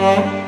Música